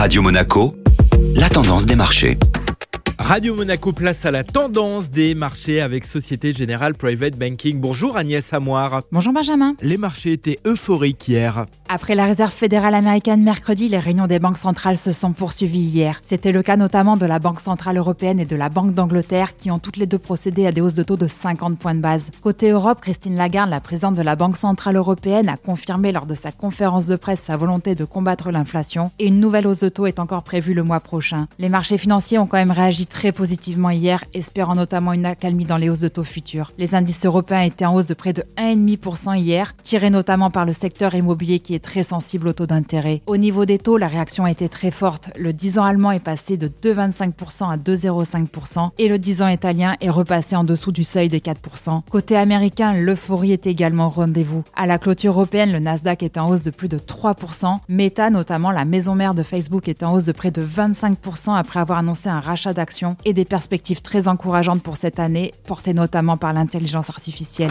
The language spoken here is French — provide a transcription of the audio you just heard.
Radio Monaco, la tendance des marchés. Radio Monaco place à la tendance des marchés avec Société Générale Private Banking. Bonjour Agnès Amoir. Bonjour Benjamin. Les marchés étaient euphoriques hier. Après la réserve fédérale américaine mercredi, les réunions des banques centrales se sont poursuivies hier. C'était le cas notamment de la Banque centrale européenne et de la Banque d'Angleterre qui ont toutes les deux procédé à des hausses de taux de 50 points de base. Côté Europe, Christine Lagarde, la présidente de la Banque centrale européenne, a confirmé lors de sa conférence de presse sa volonté de combattre l'inflation et une nouvelle hausse de taux est encore prévue le mois prochain. Les marchés financiers ont quand même réagi très positivement hier, espérant notamment une accalmie dans les hausses de taux futurs. Les indices européens étaient en hausse de près de 1,5% hier, tirés notamment par le secteur immobilier qui est très sensible aux taux d'intérêt. Au niveau des taux, la réaction a été très forte. Le 10 ans allemand est passé de 2,25% à 2,05% et le 10 ans italien est repassé en dessous du seuil des 4%. Côté américain, l'euphorie est également au rendez-vous. À la clôture européenne, le Nasdaq est en hausse de plus de 3%. Meta, notamment la maison mère de Facebook, est en hausse de près de 25% après avoir annoncé un rachat d'actions et des perspectives très encourageantes pour cette année, portées notamment par l'intelligence artificielle.